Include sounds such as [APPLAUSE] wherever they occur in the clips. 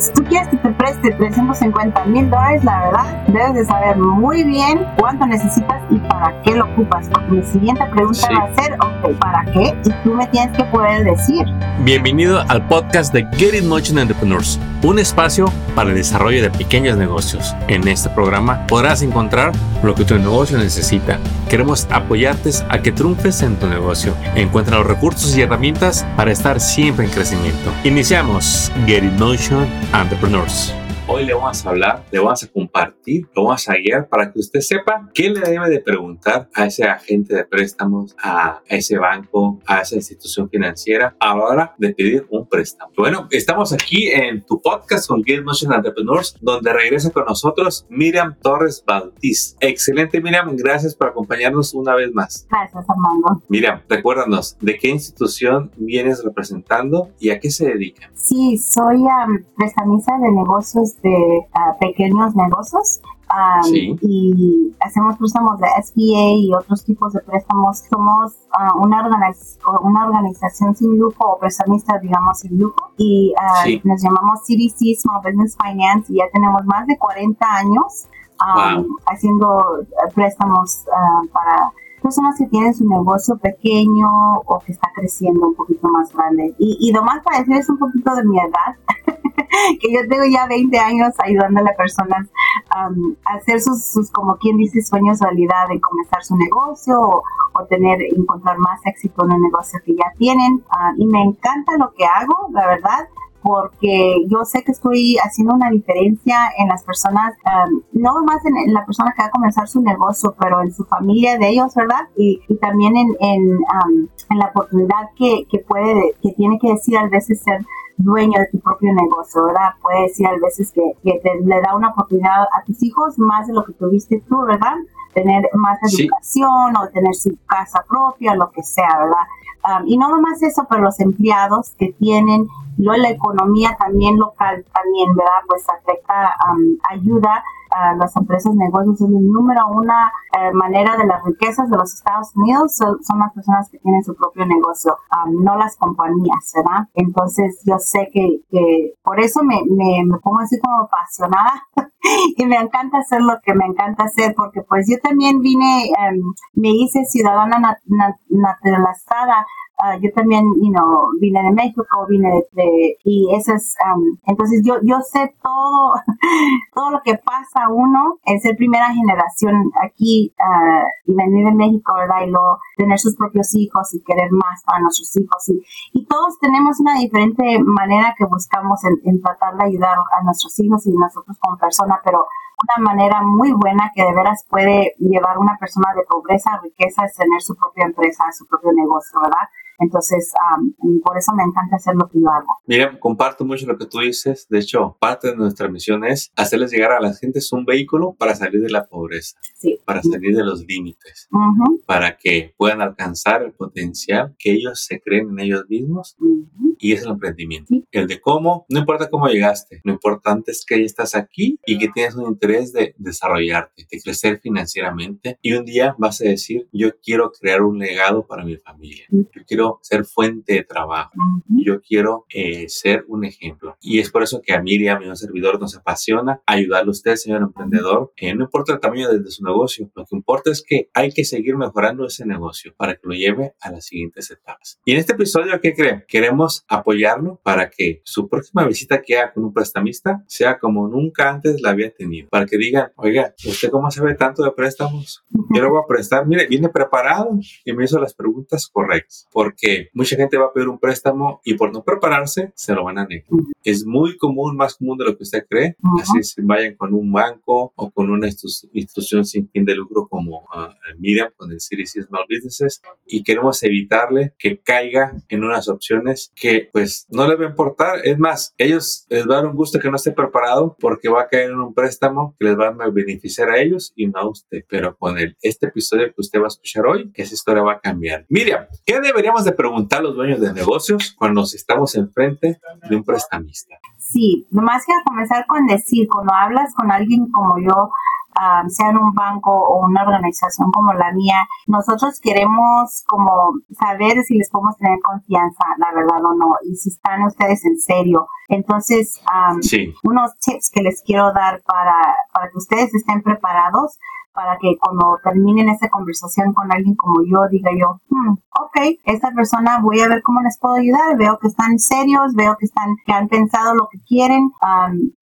Si tú quieres que te preste 350 mil dólares, la verdad, debes de saber muy bien cuánto necesitas y para qué lo ocupas. Porque mi siguiente pregunta va a ser, ok, ¿para qué? Y tú me tienes que poder decir. Bienvenido al podcast de Get It Motion Entrepreneurs, un espacio para el desarrollo de pequeños negocios. En este programa podrás encontrar lo que tu negocio necesita. Queremos apoyarte a que triunfes en tu negocio. Encuentra los recursos y herramientas para estar siempre en crecimiento. Iniciamos Get It Motion Entrepreneurs. Hoy le vamos a hablar, le vamos a compartir, lo vamos a guiar para que usted sepa qué le debe de preguntar a ese agente de préstamos, a ese banco, a esa institución financiera a la hora de pedir un préstamo. Bueno, estamos aquí en tu podcast con Get Motion Entrepreneurs, donde regresa con nosotros Miriam Torres Bautiz. Excelente, Miriam, gracias por acompañarnos una vez más. Gracias, Armando. Miriam, recuérdanos, ¿de qué institución vienes representando y a qué se dedica? Sí, soy um, prestamista de negocios de ah, pequeños negocios. Y hacemos préstamos de SBA y otros tipos de préstamos. Somos ah, una, una organización sin lujo o prestamista, digamos, sin lujo. Y ah, nos llamamos CDC Small Business Finance y ya tenemos más de 40 años haciendo préstamos para personas que tienen su negocio pequeño o que está creciendo un poquito más grande. Y, y más para decir es un poquito de mi edad, [LAUGHS] que yo tengo ya 20 años ayudándole a personas um, a hacer sus, como quien dice, sueños realidad de comenzar su negocio o, tener, encontrar más éxito en el negocio que ya tienen. Ah, y me encanta lo que hago, la verdad porque yo sé que estoy haciendo una diferencia en las personas, um, no más en, la persona que va a comenzar su negocio, pero en su familia de ellos, ¿verdad? Y, también en, en, um, en, la oportunidad que, que puede, que tiene que decir a veces ser dueño de tu propio negocio, ¿verdad? Puede decir a veces que, que te, le da una oportunidad a tus hijos más de lo que tuviste tú, ¿verdad? Tener más educación o tener su casa propia, lo que sea, ¿verdad? Um, y no nomás eso, pero los empleados que tienen, luego la economía también local, también, ¿verdad? Pues afecta, um, ayuda a las empresas, negocios, es el número una eh, manera de las riquezas de los Estados Unidos son, las personas que tienen su propio negocio, um, no las compañías, ¿verdad? Entonces yo sé que, que por eso me, me, me, pongo así como apasionada [LAUGHS] y me encanta hacer lo que me encanta hacer, porque pues yo también vine, me hice ciudadana naturalizada Ah, yo también, you know, vine de México, vine de, y eso es, um, entonces yo, yo sé todo, [LAUGHS] todo lo que pasa uno en ser primera generación aquí uh, y venir de México, ¿verdad? Y luego tener sus propios hijos y querer más para nuestros hijos. Y, y todos tenemos una diferente manera que buscamos en, en tratar de ayudar a nuestros hijos y nosotros como persona, pero una manera muy buena que de veras puede llevar una persona de pobreza a riqueza es tener su propia empresa, su propio negocio, ¿verdad? Entonces, por eso me encanta hacer lo que yo hago. Mira, comparto mucho lo que tú dices. De hecho, parte de nuestra misión es hacerles llegar a las gentes un vehículo para salir de la pobreza, para salir de los límites, para que puedan alcanzar el potencial que ellos se creen en ellos mismos. Y es el emprendimiento. El de cómo, no importa cómo llegaste, lo importante es que ya estás aquí y que tienes un interés de desarrollarte, de crecer financieramente. Y un día vas a decir, yo quiero crear un legado para mi familia. Yo quiero ser fuente de trabajo. Yo quiero eh, ser un ejemplo. Y es por eso que a Miriam y a un servidor nos apasiona ayudarle a usted, señor emprendedor. Eh, no importa el tamaño de, su negocio, lo que importa es que hay que seguir mejorando ese negocio para que lo lleve a las siguientes etapas. Y en este episodio, ¿qué creen? Queremos apoyarlo para que su próxima visita que haga con un prestamista sea como nunca antes la había tenido. Para que digan, oiga, ¿usted cómo sabe tanto de préstamos? Yo lo voy a prestar. Mire, viene preparado y me hizo las preguntas correctas. Porque que mucha gente va a pedir un préstamo y por no prepararse se lo van a negar. Es muy común, más común de lo que usted cree. Así se vayan con un banco o con una institución sin fin de lucro como uh, Miriam con el CDC Small Businesses y queremos evitarle que caiga en unas opciones que pues no le va a importar. Es más, ellos les va a dar un gusto que no esté preparado porque va a caer en un préstamo que les va a beneficiar a ellos y no a usted. Pero con el, este episodio que usted va a escuchar hoy, esa historia va a cambiar. Miriam, ¿qué deberíamos de preguntar a los dueños de negocios cuando estamos enfrente de un prestamista? Sí, nomás quiero comenzar con decir, cuando hablas con alguien como yo, sean un banco o una organización como la mía, nosotros queremos como saber si les podemos tener confianza, la verdad o no, y si están ustedes en serio. Entonces, unos tips que les quiero dar para, para que ustedes estén preparados para que cuando terminen esa conversación con alguien como yo, diga yo, hmm, ok, esta persona voy a ver cómo les puedo ayudar, veo que están serios, veo que están, que han pensado lo que quieren.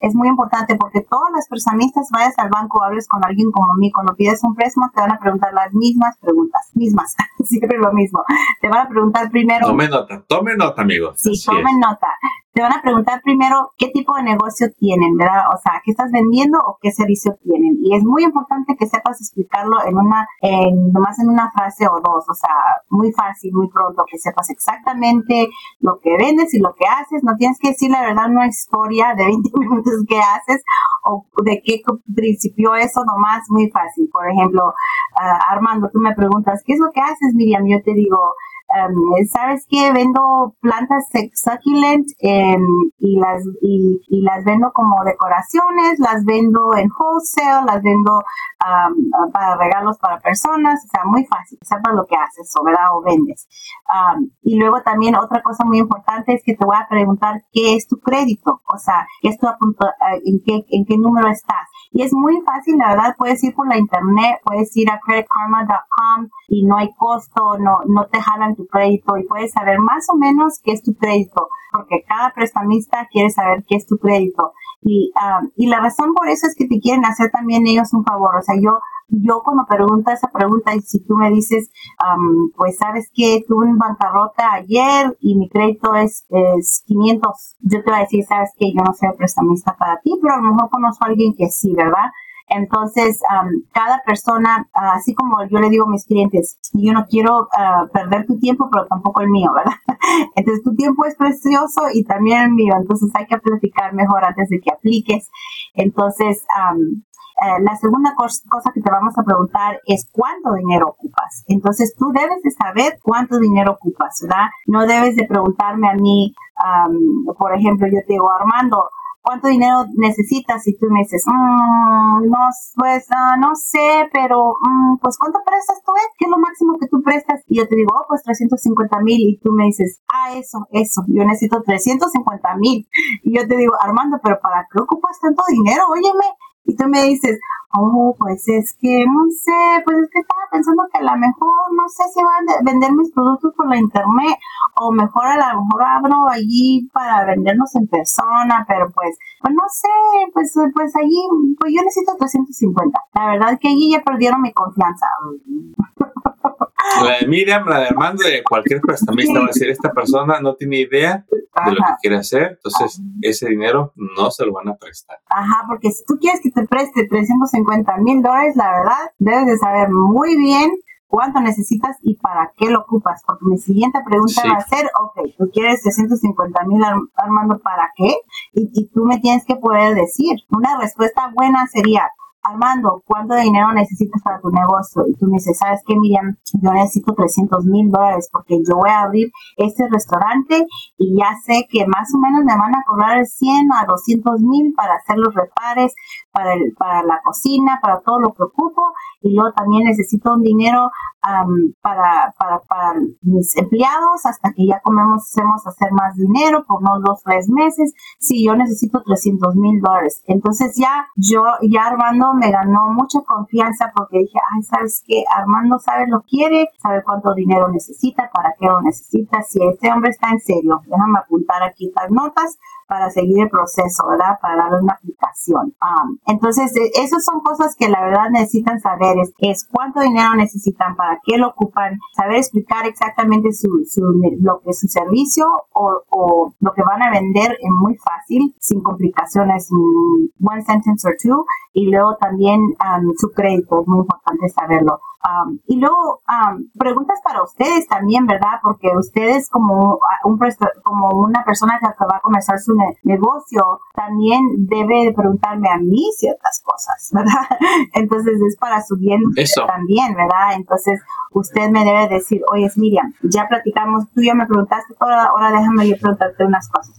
es muy importante porque todas las personitas vayas al banco, hables con alguien como mí, cuando pides un préstamo te van a preguntar las mismas preguntas, mismas, [LAUGHS] siempre lo mismo. Te van a preguntar primero. Tome nota, tome nota, amigos. Sí, tomen nota te van a preguntar primero qué tipo de negocio tienen, ¿verdad? O sea, qué estás vendiendo o qué servicio tienen. Y es muy importante que sepas explicarlo en una, en, nomás en una frase o dos, o sea, muy fácil, muy pronto, que sepas exactamente lo que vendes y lo que haces. No tienes que decir la verdad una historia de 20 [LAUGHS] minutos que haces o de qué principio eso, nomás muy fácil. Por ejemplo, ah, Armando, tú me preguntas, ¿qué es lo que haces, Miriam? Yo te digo, Um, ¿Sabes qué? Vendo plantas succulent em, y, las, y, las vendo como decoraciones, las vendo en wholesale, las vendo para regalos para personas, o sea, muy fácil, sepas lo que haces, o. O vendes. y luego también otra cosa muy importante es que te voy a preguntar qué es tu crédito, o sea, qué es tu eh, en, qué, en qué número estás. Y es muy fácil, la verdad, puedes ir por la internet, puedes ir a creditkarma.com y no hay costo, no, no te jalan tu crédito y puedes saber más o menos qué es tu crédito, porque cada prestamista quiere saber qué es tu crédito. Y, um, y la razón por eso es que te quieren hacer también ellos un favor. O sea, yo, yo cuando pregunto esa pregunta y si tú me dices, um, pues sabes que tuve un bancarrota ayer y mi crédito es, es 500, yo te voy a decir, sabes que yo no soy prestamista para ti, pero a lo mejor conozco a alguien que sí, ¿verdad? Entonces, cada persona, así como yo le digo a mis clientes, yo no quiero ah, perder tu tiempo, pero tampoco el mío, ¿verdad? [LAUGHS] Entonces, tu tiempo es precioso y también el mío. Entonces, hay que platicar mejor antes de que apliques. Entonces, eh, la segunda cosa que te vamos a preguntar es cuánto dinero ocupas. Entonces tú debes de saber cuánto dinero ocupas, ¿verdad? No debes de preguntarme a mí, por ejemplo, yo te digo, Armando, ¿cuánto dinero necesitas? Y tú me dices, mm, no, pues ah, no sé, pero mm, pues ¿cuánto prestas tú? Eh? ¿Qué es lo máximo que tú prestas? Y yo te digo, oh, pues 350 mil. Y tú me dices, ah, eso, eso, yo necesito 350 mil. Y yo te digo, Armando, pero ¿para qué ocupas tanto dinero? Óyeme. Y tú me dices, oh, pues es que, no sé, pues es que estaba pensando que a lo mejor, no sé si van a vender mis productos por la internet o mejor a lo mejor abro allí para venderlos en persona, pero pues, pues no sé, pues, pues allí, pues yo necesito 350. La verdad que allí ya perdieron mi confianza. [LAUGHS] La de Miriam, la de Armando, de cualquier prestamista va a decir, esta persona no tiene idea de lo que quiere hacer, entonces ese dinero no se lo van a prestar. Ajá, porque si tú quieres que te preste 350 mil dólares, la verdad, debes de saber muy bien cuánto necesitas y para qué lo ocupas. Porque mi siguiente pregunta va a ser, ok, tú quieres 350 mil Armando, ¿para qué? Y, y tú me tienes que poder decir. Una respuesta buena sería, Armando, ¿cuánto dinero necesitas para tu negocio? Y tú me dices, ¿sabes qué, Miriam? Yo necesito 300 mil dólares porque yo voy a abrir este restaurante y ya sé que más o menos me van a cobrar 100 a 200 mil para hacer los repares, para, el, para la cocina, para todo lo que ocupo. Y luego también necesito un dinero para, para, para, mis empleados hasta que ya comencemos a hacer más dinero por unos dos, tres meses. Sí, yo necesito 300 mil dólares. Entonces ya yo, ya Armando me ganó mucha confianza porque dije, ay, ¿sabes qué? Armando sabe lo quiere, sabe cuánto dinero necesita, para qué lo necesita. Si este hombre está en serio, déjame apuntar aquí las notas para seguir el proceso, ¿verdad? Para darle una aplicación. entonces, e, esas son cosas que la verdad necesitan saber, es, es cuánto dinero necesitan, para qué lo ocupan, saber explicar exactamente su, su, lo que es su servicio o, o, lo que van a vender es muy fácil, sin complicaciones, one sentence or two, y luego también su crédito, es muy importante saberlo y luego, preguntas para ustedes también, ¿verdad? Porque ustedes como, un, como una persona que va a comenzar su negocio, también debe preguntarme a mí ciertas cosas, [LAUGHS] ¿verdad? Entonces es para su bien también, ¿verdad? Entonces usted me debe decir, oye, Miriam, ya platicamos, tú ya me preguntaste, ahora, ahora déjame yo preguntarte unas cosas,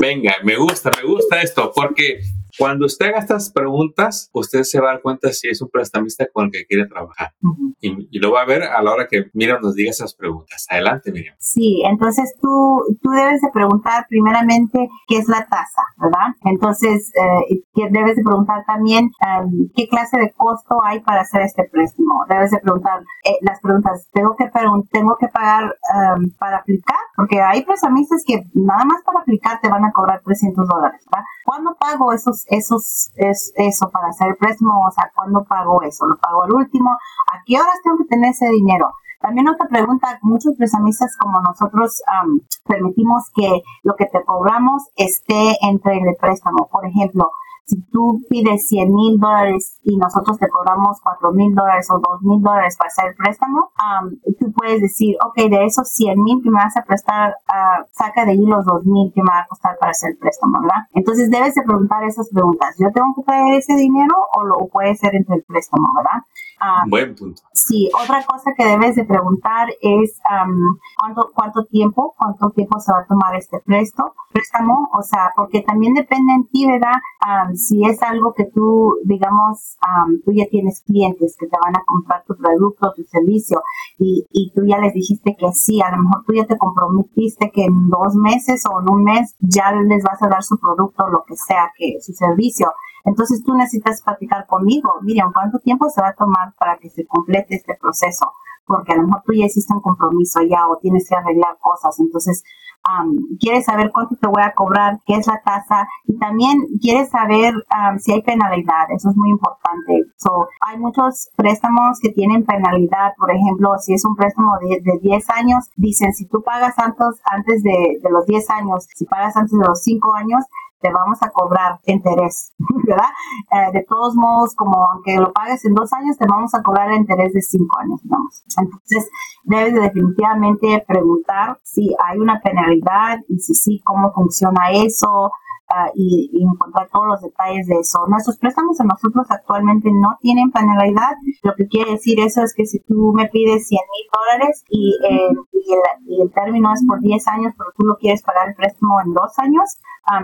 Venga, me gusta, me gusta esto, porque Cuando usted haga estas preguntas, usted se va a dar cuenta si es un prestamista con el que quiere trabajar. y, lo va a ver a la hora que Miriam nos diga esas preguntas. Adelante, Miriam. Sí, entonces tú, tú debes de preguntar primeramente qué es la tasa, ¿verdad? Entonces, eh, debes de preguntar también em, qué clase de costo hay para hacer este préstamo. Debes de preguntar eh, las preguntas, ¿tengo que, tengo que pagar em, para aplicar? Porque hay prestamistas que nada más para aplicar te van a cobrar 300 dólares, ¿verdad? ¿Cuándo pago esos, esos, es, eso para hacer préstamo? O sea, ¿cuándo pago eso? ¿Lo pago al último? ¿A qué horas tengo que tener ese dinero? También otra pregunta, muchos prestamistas como nosotros permitimos que lo que te cobramos esté entre el préstamo. Por ejemplo, si tú pides 100 mil dólares y nosotros te cobramos 4 mil dólares o 2 mil dólares para hacer el préstamo, tú puedes decir, ok, de esos 100 mil que me vas a prestar, uh, saca de ahí los 2 mil que me va a costar para hacer el préstamo, ¿verdad? Entonces debes de preguntar esas preguntas. ¿Yo tengo que traer ese dinero o lo puede ser entre el préstamo, ¿verdad? Buen punto. Sí, otra cosa que debes de preguntar es cuánto cuánto tiempo, cuánto tiempo se va a tomar este préstamo, préstamo, o sea, porque también depende en ti, ¿verdad? si es algo que tú, digamos, tú ya tienes clientes que te van a comprar tu producto, tu servicio, y, y tú ya les dijiste que sí, a lo mejor tú ya te comprometiste que en dos meses o en un mes ya les vas a dar su producto, lo que sea, que su servicio. Entonces tú necesitas platicar conmigo, Miriam, ¿cuánto tiempo se va a tomar para que se complete este proceso? Porque a lo mejor tú ya hiciste un compromiso ya o tienes que arreglar cosas. Entonces, quieres saber cuánto te voy a cobrar, qué es la tasa y también quieres saber si hay penalidad, eso es muy importante. So, hay muchos préstamos que tienen penalidad, por ejemplo, si es un préstamo de, de 10 años, dicen si tú pagas antes, antes de, de los 10 años, si pagas antes de los 5 años, te vamos a cobrar interés, [LAUGHS] ¿verdad? Eh, de todos modos, como aunque lo pagues en dos años, te vamos a cobrar el interés de cinco años, vamos. Entonces, debes definitivamente preguntar si hay una penalidad y si sí, cómo funciona eso, y, encontrar todos los detalles de eso. Nuestros préstamos a nosotros actualmente no tienen penalidad. Lo que quiere decir eso es que si tú me pides 100 mil dólares y, el, y, el, término es por 10 años, pero tú lo quieres pagar el préstamo en dos años,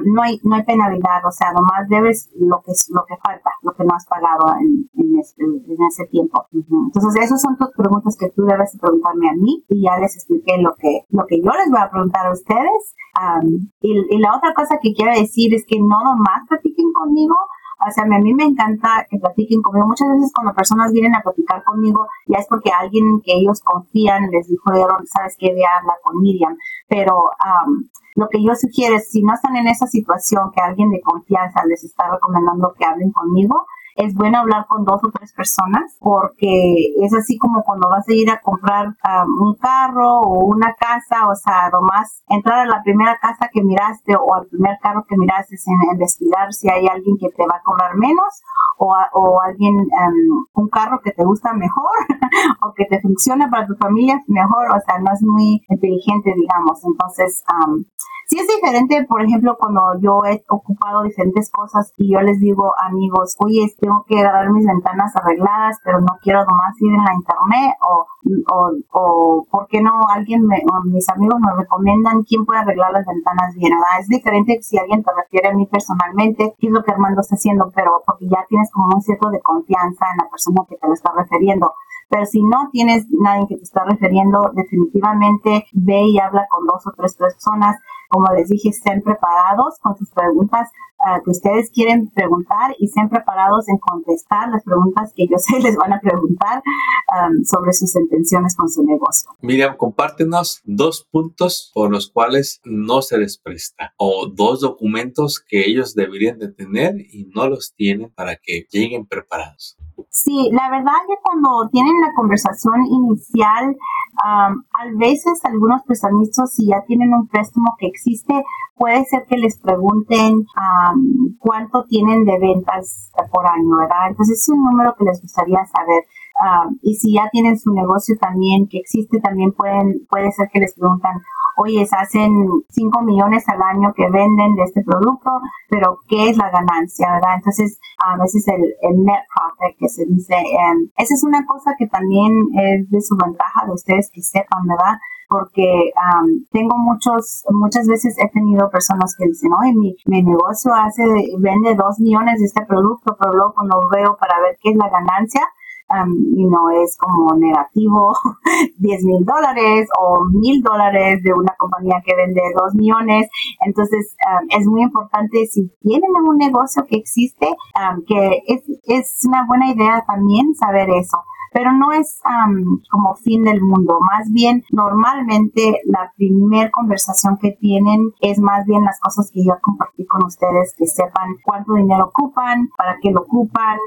no, hay, no hay penalidad. O sea, nomás debes lo que, lo que falta, lo que no has pagado en, en, este, en ese tiempo. Entonces, esas son tus preguntas que tú debes preguntarme a mí y ya les expliqué lo que, lo que yo les voy a preguntar a ustedes. y, y la otra cosa que quiero decir es que no nomás platiquen conmigo, o sea, a mí me encanta que platiquen conmigo. Muchas veces cuando personas vienen a platicar conmigo, ya es porque alguien que ellos confían les dijo, sabes que ve a hablar con Miriam. Pero lo que yo sugiero es, si no están en esa situación que alguien de confianza les está recomendando que hablen conmigo, es bueno hablar con dos o tres personas porque es así como cuando vas a ir a comprar un carro o una casa, o sea, nomás entrar a la primera casa que miraste o al primer carro que miraste sin investigar si hay alguien que te va a cobrar menos o, o alguien, um, un carro que te gusta mejor [LAUGHS] o que te funcione para tu familia mejor, o sea, no es muy inteligente, digamos. Entonces, sí es diferente, por ejemplo, cuando yo he ocupado diferentes cosas y yo les digo, amigos, oye, este tengo que dar mis ventanas arregladas, pero no quiero nomás ir en la internet o, o, o ¿por qué no alguien, me, o mis amigos me recomiendan quién puede arreglar las ventanas bien? ¿verdad? Es diferente si alguien te refiere a mí personalmente, qué es lo que Armando está haciendo, pero porque ya tienes como un cierto de confianza en la persona que te lo está refiriendo. Pero si no tienes nadie que te está refiriendo, definitivamente ve y habla con dos o tres personas. Como les dije, estén preparados con sus preguntas que ustedes quieren preguntar y estén preparados en contestar las preguntas que ellos [LAUGHS] les van a preguntar um, sobre sus intenciones con su negocio. Miriam, compártenos dos puntos por los cuales no se les presta o dos documentos que ellos deberían de tener y no los tienen para que lleguen preparados. Sí, la verdad que cuando tienen la conversación inicial, a veces algunos prestamistas, si ya tienen un préstamo que existe, puede ser que les pregunten cuánto tienen de ventas por año, ¿verdad? Entonces es un número que les gustaría saber. y si ya tienen su negocio también que existe, también pueden, puede ser que les preguntan, oye, hacen 5 millones al año que venden de este producto, pero ¿qué es la ganancia, verdad? Entonces, a veces el, el net profit que se dice, em, esa es una cosa que también es de su ventaja de ustedes que sepan, ¿verdad? porque tengo muchos, muchas veces he tenido personas que dicen, oye, mi, mi negocio hace, vende dos millones de este producto, pero luego cuando veo para ver qué es la ganancia, y no es como negativo [LAUGHS] 10 mil dólares o mil dólares de una compañía que vende 2 millones. Entonces es muy importante si tienen un negocio que existe, que es, es una buena idea también saber eso pero no es como fin del mundo, más bien normalmente la primera conversación que tienen es más bien las cosas que yo compartí con ustedes, que sepan cuánto dinero ocupan, para qué lo ocupan,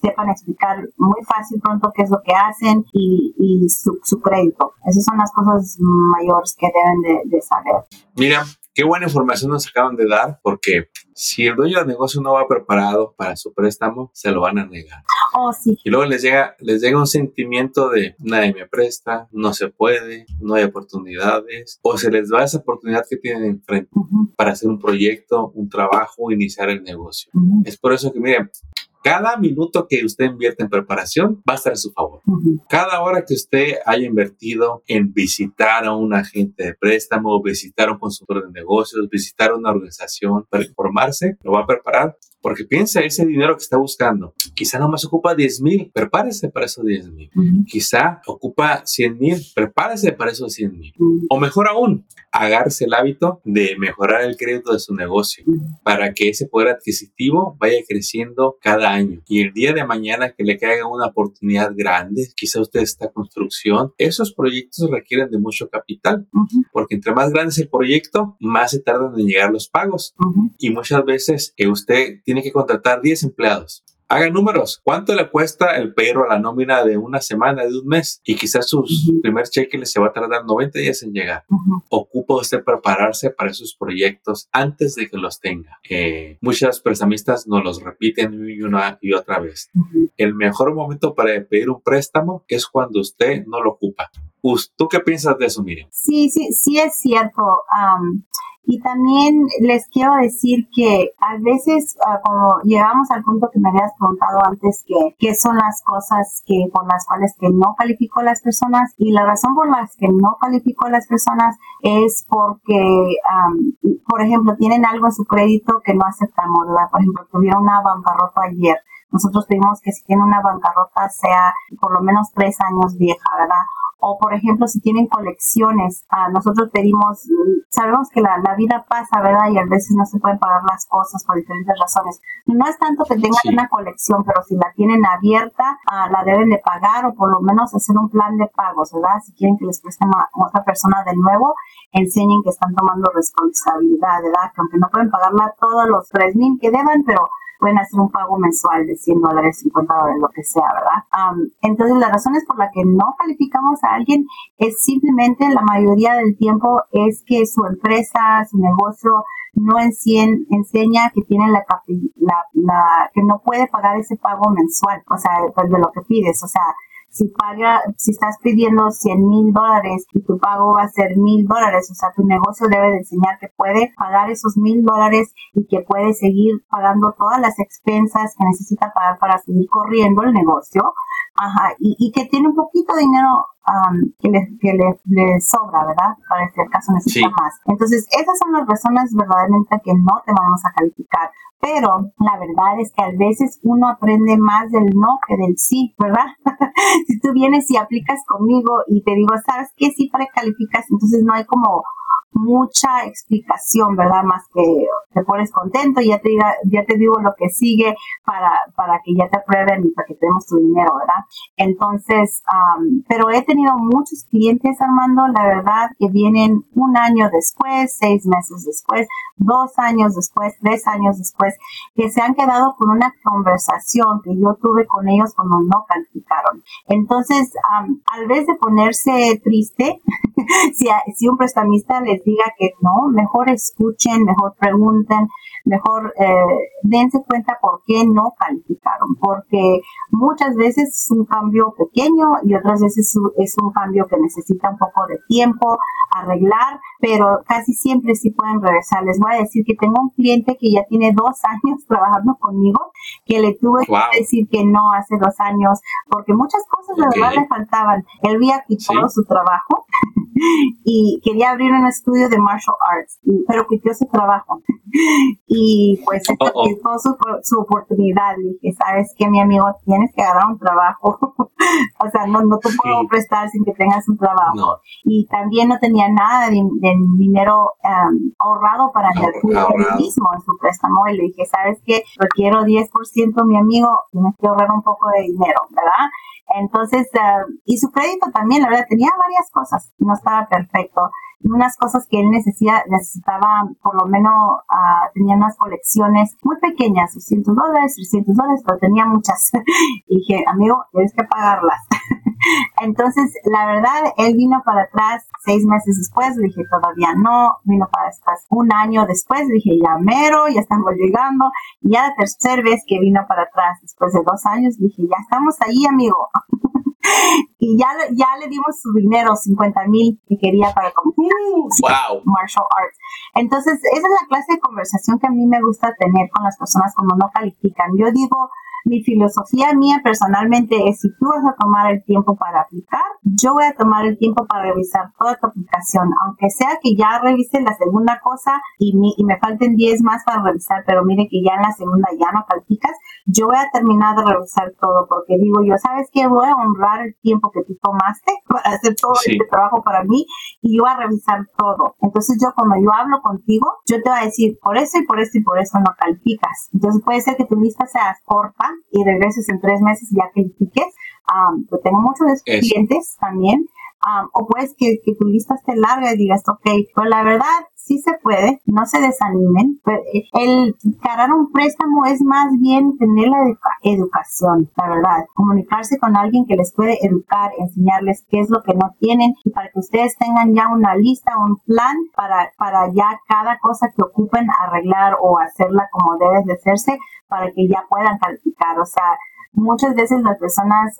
sepan explicar muy fácil pronto qué es lo que hacen y, su, crédito. Esas son las cosas mayores que deben de, de saber. Mira, qué buena información nos acaban de dar, porque si el dueño del negocio no va preparado para su préstamo, se lo van a negar. Oh, sí. Y luego les llega, les llega un sentimiento de nadie me presta, no se puede, no hay oportunidades, o se les va esa oportunidad que tienen enfrente para hacer un proyecto, un trabajo, iniciar el negocio. Es por eso que, miren, cada minuto que usted invierte en preparación va a estar a su favor. Cada hora que usted haya invertido en visitar a un agente de préstamo, visitar a un consultor de negocios, visitar a una organización para informarse, lo va a preparar porque piensa ese dinero que está buscando. Quizá nomás ocupa 10 mil, prepárese para esos 10 mil. Quizá ocupa 100 mil, prepárese para esos 100 mil. O mejor aún, agarse el hábito de mejorar el crédito de su negocio para que ese poder adquisitivo vaya creciendo cada año. Y el día de mañana que le caiga una oportunidad grande, quizá usted está construcción, esos proyectos requieren de mucho capital, porque entre más grande es el proyecto, más se tardan en llegar los pagos. Y muchas veces que usted tiene que contratar 10 empleados. Haga números. ¿Cuánto le cuesta el perro a la nómina de una semana, de un mes? Y quizás su primer cheque le se va a tardar 90 días en llegar. Ocupa usted prepararse para esos proyectos antes de que los tenga. Eh, muchas prestamistas nos los repiten una y otra vez. El mejor momento para pedir un préstamo es cuando usted no lo ocupa. ¿Tú qué piensas de eso, Miriam? Sí, sí, sí es cierto. Y también les quiero decir que a veces, como llegamos al punto que me habías preguntado antes, que qué son las cosas que por las cuales que no calificó las personas y la razón por las que no calificó las personas es porque, por ejemplo, tienen algo en su crédito que no aceptamos, ¿verdad? Por ejemplo, tuvieron una bancarrota ayer. Nosotros pedimos que si tiene una bancarrota sea por lo menos tres años vieja, ¿verdad? O por ejemplo si tienen colecciones, nosotros pedimos, sabemos que la, vida pasa, ¿verdad? Y a veces no se pueden pagar las cosas por diferentes razones. No es tanto que tengan una colección, pero si la tienen abierta, la deben de pagar o por lo menos hacer un plan de pagos, ¿verdad? Si quieren que les presten a otra persona de nuevo, enseñen que están tomando responsabilidad, ¿verdad? Que aunque no pueden pagarla todos los tres mil que deban, pero pueden hacer un pago mensual de 100 dólares, 50 dólares, lo que sea, ¿verdad? entonces, las razones por las que no calificamos a alguien es simplemente la mayoría del tiempo es que su empresa, su negocio no enseña que tiene la, la, que no puede pagar ese pago mensual, o sea, pues de lo que pides, o sea, si paga, si estás pidiendo 100 mil dólares y tu pago va a ser mil dólares, o sea, tu negocio debe de enseñar que puede pagar esos mil dólares y que puede seguir pagando todas las expensas que necesita pagar para seguir corriendo el negocio, ajá, y, que tiene un poquito de dinero que, le, que le, sobra, ¿verdad? Para este caso necesita más. Entonces, esas son las razones verdaderamente que no te vamos a calificar. Pero la verdad es que a veces uno aprende más del no que del sí, ¿verdad? [LAUGHS] si tú vienes y aplicas conmigo y te digo, ¿sabes qué? Sí precalificas, entonces no hay como mucha explicación, ¿verdad? Más que te pones contento y ya te, diga, ya te digo lo que sigue para, para que ya te aprueben y para que tenemos tu dinero, ¿verdad? Entonces, pero he tenido muchos clientes, Armando, la verdad, que vienen un año después, seis meses después, dos años después, tres años después, que se han quedado con una conversación que yo tuve con ellos cuando no calificaron. Entonces, al vez de ponerse triste, [LAUGHS] si, si un prestamista les les diga que no, mejor escuchen, mejor pregunten, mejor eh, dense cuenta por qué no calificaron, porque muchas veces es un cambio pequeño y otras veces es un cambio que necesita un poco de tiempo arreglar, pero casi siempre sí pueden regresar. Les voy a decir que tengo un cliente que ya tiene dos [LAUGHS] años trabajando conmigo, que le tuve que decir que no hace dos años, porque muchas cosas de verdad le faltaban. Él había quitado su trabajo [LAUGHS] y quería abrir un estudio de martial arts, pero quitó su trabajo. [LAUGHS] y pues oh, oh. su, su, oportunidad. Le dije, ¿sabes qué, mi amigo? Tienes que agarrar un trabajo. [LAUGHS] o sea, no, no te puedo prestar sin que tengas un trabajo. Y también no tenía nada de, dinero um, ahorrado para el mismo en su préstamo. Y le dije, ¿sabes qué? Requiero 10%, mi amigo, tienes que ahorrar un poco de dinero, ¿verdad? Entonces, uh, y su crédito también, la verdad, tenía varias cosas, no estaba perfecto unas cosas que él necesitaba, necesitaba por lo menos, uh, tenía unas colecciones muy pequeñas, 200 dólares, 300 dólares, pero tenía muchas. [LAUGHS] y dije, amigo, tienes que pagarlas. [LAUGHS] Entonces, la verdad, él vino para atrás seis meses después, le dije, todavía no, vino para atrás un año después, le dije, ya mero, ya estamos llegando, y ya la tercera vez que vino para atrás, después de dos años, dije, ya estamos ahí, amigo. [LAUGHS] y ya, ya le dimos su dinero, 50 mil que quería para comprar wow. martial arts. Entonces, esa es la clase de conversación que a mí me gusta tener con las personas cuando no califican. Yo digo, mi filosofía mía personalmente es si tú vas a tomar el tiempo para aplicar, yo voy a tomar el tiempo para revisar toda tu aplicación, aunque sea que ya revise la segunda cosa y, y me falten 10 más para revisar, pero mire que ya en la segunda ya no calificas, yo voy a terminar de revisar todo porque digo yo, ¿sabes qué? Voy a honrar el tiempo que tú tomaste [LAUGHS] para hacer todo este trabajo para mí y yo voy a revisar todo. Entonces yo cuando yo hablo contigo, yo te voy a decir, por eso y por esto y por eso no calificas. Entonces puede ser que tu lista sea corta y regreses en tres meses ya que piques. Um, tengo muchos clientes también. O pues que, que, tu lista esté larga y digas, ok, pero la verdad sí se puede, no se desanimen. Eh, el cargar un préstamo es más bien tener la educación, la verdad. Comunicarse con alguien que les puede educar, enseñarles qué es lo que no tienen y para que ustedes tengan ya una lista, un plan para, para ya cada cosa que ocupen arreglar o hacerla como debe de hacerse para que ya puedan calificar. O sea, muchas veces las personas,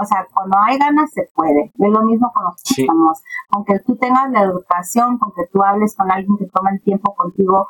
o sea, cuando hay ganas se puede. Es lo mismo con los préstamos. Aunque tú tengas la educación, con que tú hables con alguien que toma el tiempo contigo,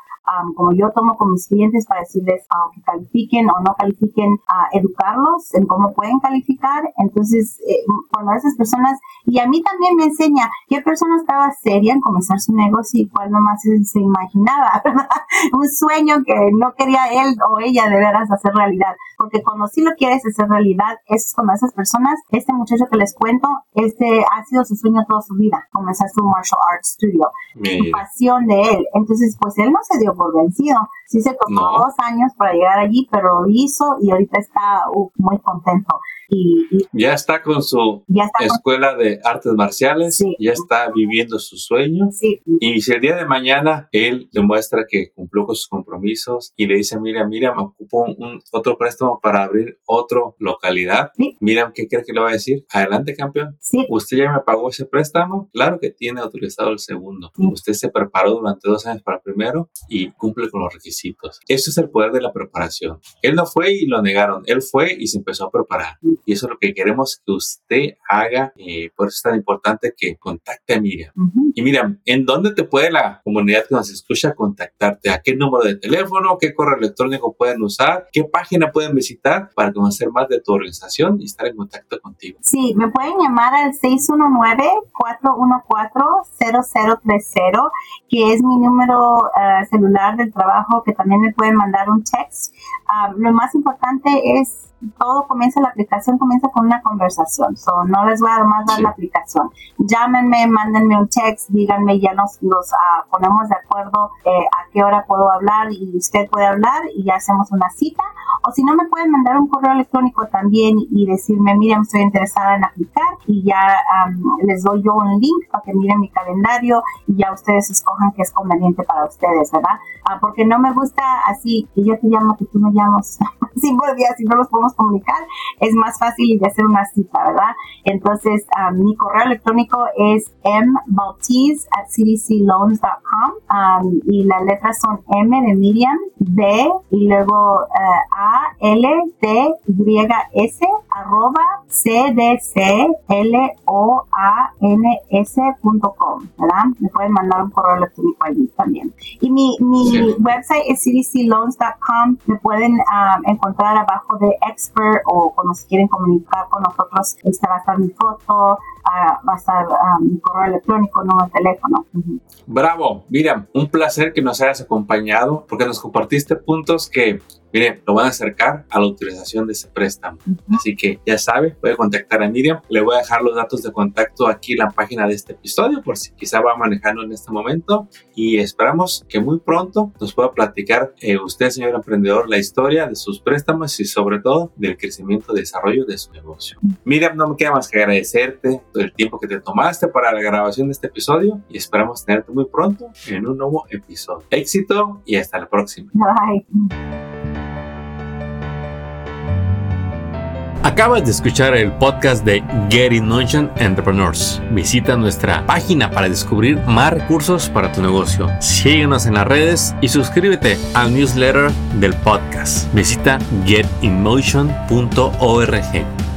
como yo tomo con mis clientes para decirles aunque califiquen o no califiquen, a educarlos en cómo pueden calificar. Entonces, eh, cuando esas personas, y a mí también me enseña qué persona estaba seria en comenzar su negocio y cuál nomás se, se imaginaba, [LAUGHS] Un sueño que no quería él o ella de veras hacer realidad. Porque cuando sí lo quieres hacer realidad, es con esas personas, este muchacho que les cuento, este ha sido su sueño toda su vida, comenzar su martial arts studio, su pasión de él. Entonces, pues él no se dio por vencido. Sí se tomó dos años para llegar allí, pero lo hizo y ahorita está muy contento. Y, ya está con su escuela de artes marciales, ya está viviendo su sueño. Y si el día de mañana él demuestra que cumplió con sus compromisos y le dice, mira, mira, me ocupo un, otro préstamo para abrir otra localidad, mira, ¿qué cree que le va a decir? Adelante, campeón. Usted ya me pagó ese préstamo. Claro que tiene autorizado el segundo. Usted se preparó durante dos años para el primero y cumple con los requisitos. Eso es el poder de la preparación. Él no fue y lo negaron. Él fue y se empezó a preparar. Y eso es lo que queremos que usted haga. Eh, por eso es tan importante que contacte a Miriam. Y Miriam, ¿en dónde te puede la comunidad que nos escucha contactarte? ¿A qué número de teléfono? ¿Qué correo electrónico pueden usar? ¿Qué página pueden visitar para conocer más de tu organización y estar en contacto contigo? Sí, me pueden llamar al 619-414-0030, que es mi número eh, celular del trabajo, que también me pueden mandar un text. Ah, lo más importante es todo comienza, la aplicación comienza con una conversación. So, no les voy a más dar la aplicación. Llámenme, mándenme un text, díganme, ya nos, uh, ponemos de acuerdo eh, a qué hora puedo hablar y usted puede hablar y ya hacemos una cita. O si no, me pueden mandar un correo electrónico también y decirme, miren, estoy interesada en aplicar y ya um, les doy yo un link para que miren mi calendario y ya ustedes escojan qué es conveniente para ustedes, ¿verdad? Uh, porque no me gusta así que yo te llamo, que tú me llamas. sin volver, si no los pongo comunicar, es más fácil de hacer una cita, ¿verdad? Entonces, um, mi correo electrónico es mbautiz at cdcloans.com um, y las letras son M de Miriam, B y luego uh, A, L, T, Y, S, arroba cdcloans.com, ¿verdad? Me pueden mandar un correo electrónico allí también. Y mi, mi website es cdcloans.com. Me pueden um, encontrar abajo de expert o cuando se quieren comunicar con nosotros, esta va a estar mi foto, uh, va a estar um, mi correo electrónico, no el teléfono. Bravo, Miriam, un placer que nos hayas acompañado porque nos compartiste puntos que Miren, lo van a acercar a la utilización de ese préstamo. Así que ya sabe, puede contactar a Miriam. Le voy a dejar los datos de contacto aquí en la página de este episodio por si quizá va manejando en este momento. Y esperamos que muy pronto nos pueda platicar eh, usted, señor emprendedor, la historia de sus préstamos y sobre todo del crecimiento y desarrollo de su negocio. Miriam, no me queda más que agradecerte el tiempo que te tomaste para la grabación de este episodio y esperamos tenerte muy pronto en un nuevo episodio. Éxito y hasta la próxima. Bye. Acabas de escuchar el podcast de Get in Motion Entrepreneurs. Visita nuestra página para descubrir más recursos para tu negocio. Síguenos en las redes y suscríbete al newsletter del podcast. Visita getinmotion.org.